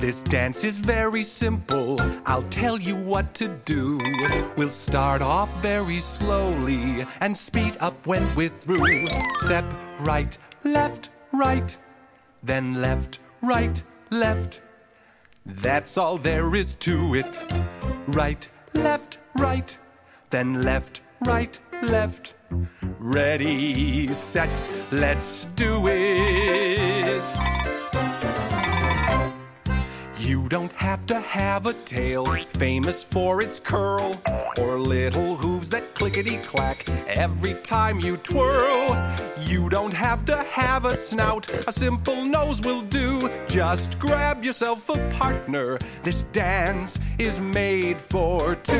This dance is very simple. I'll tell you what to do. We'll start off very slowly and speed up when we're through. Step right, left, right, then left, right, left. That's all there is to it. Right, left, right, then left, right, left. Ready, set, let's do it. You don't have to have a tail famous for its curl or little hooves that clickety clack every time you twirl. You don't have to have a snout, a simple nose will do. Just grab yourself a partner. This dance is made for two.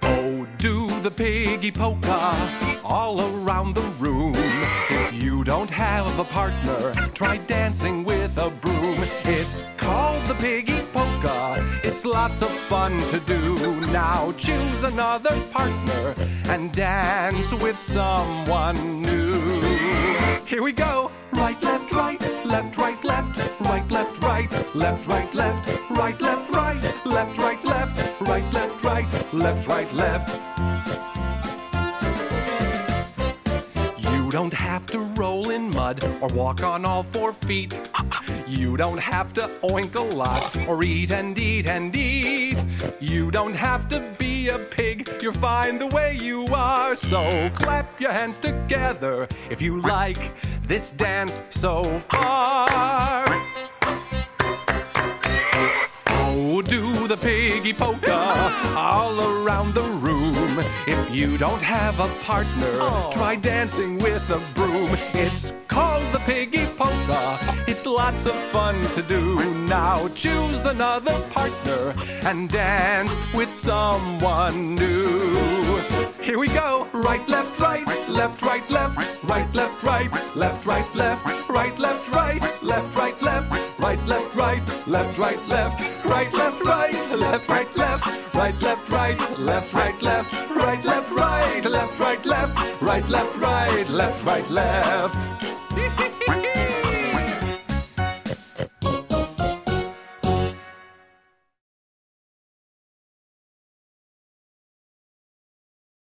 Oh, do the piggy polka all around the room. Don't have a partner, try dancing with a broom. It's called the piggy polka. It's lots of fun to do. Now choose another partner and dance with someone new. Here we go. Right, left, right, left, right, left, right, left, right, left, right, left, right, left, right, left, right, left, right, left, right, left, right, left. You don't have to roll in mud or walk on all four feet. You don't have to oink a lot or eat and eat and eat. You don't have to be a pig, you're fine the way you are. So clap your hands together if you like this dance so far. Oh, do the piggy polka all around the you don't have a partner, oh. try dancing with a broom. It's called the piggy polka. It's lots of fun to do. Now choose another partner and dance with someone new. Right, left, right, left, right, left, right, left, right, left, right, left, right, left, right, left, right, left, right, left, right, left, right, left, right, left, right, left, right, left, right, left, right, left, right, left, right, left, right, left.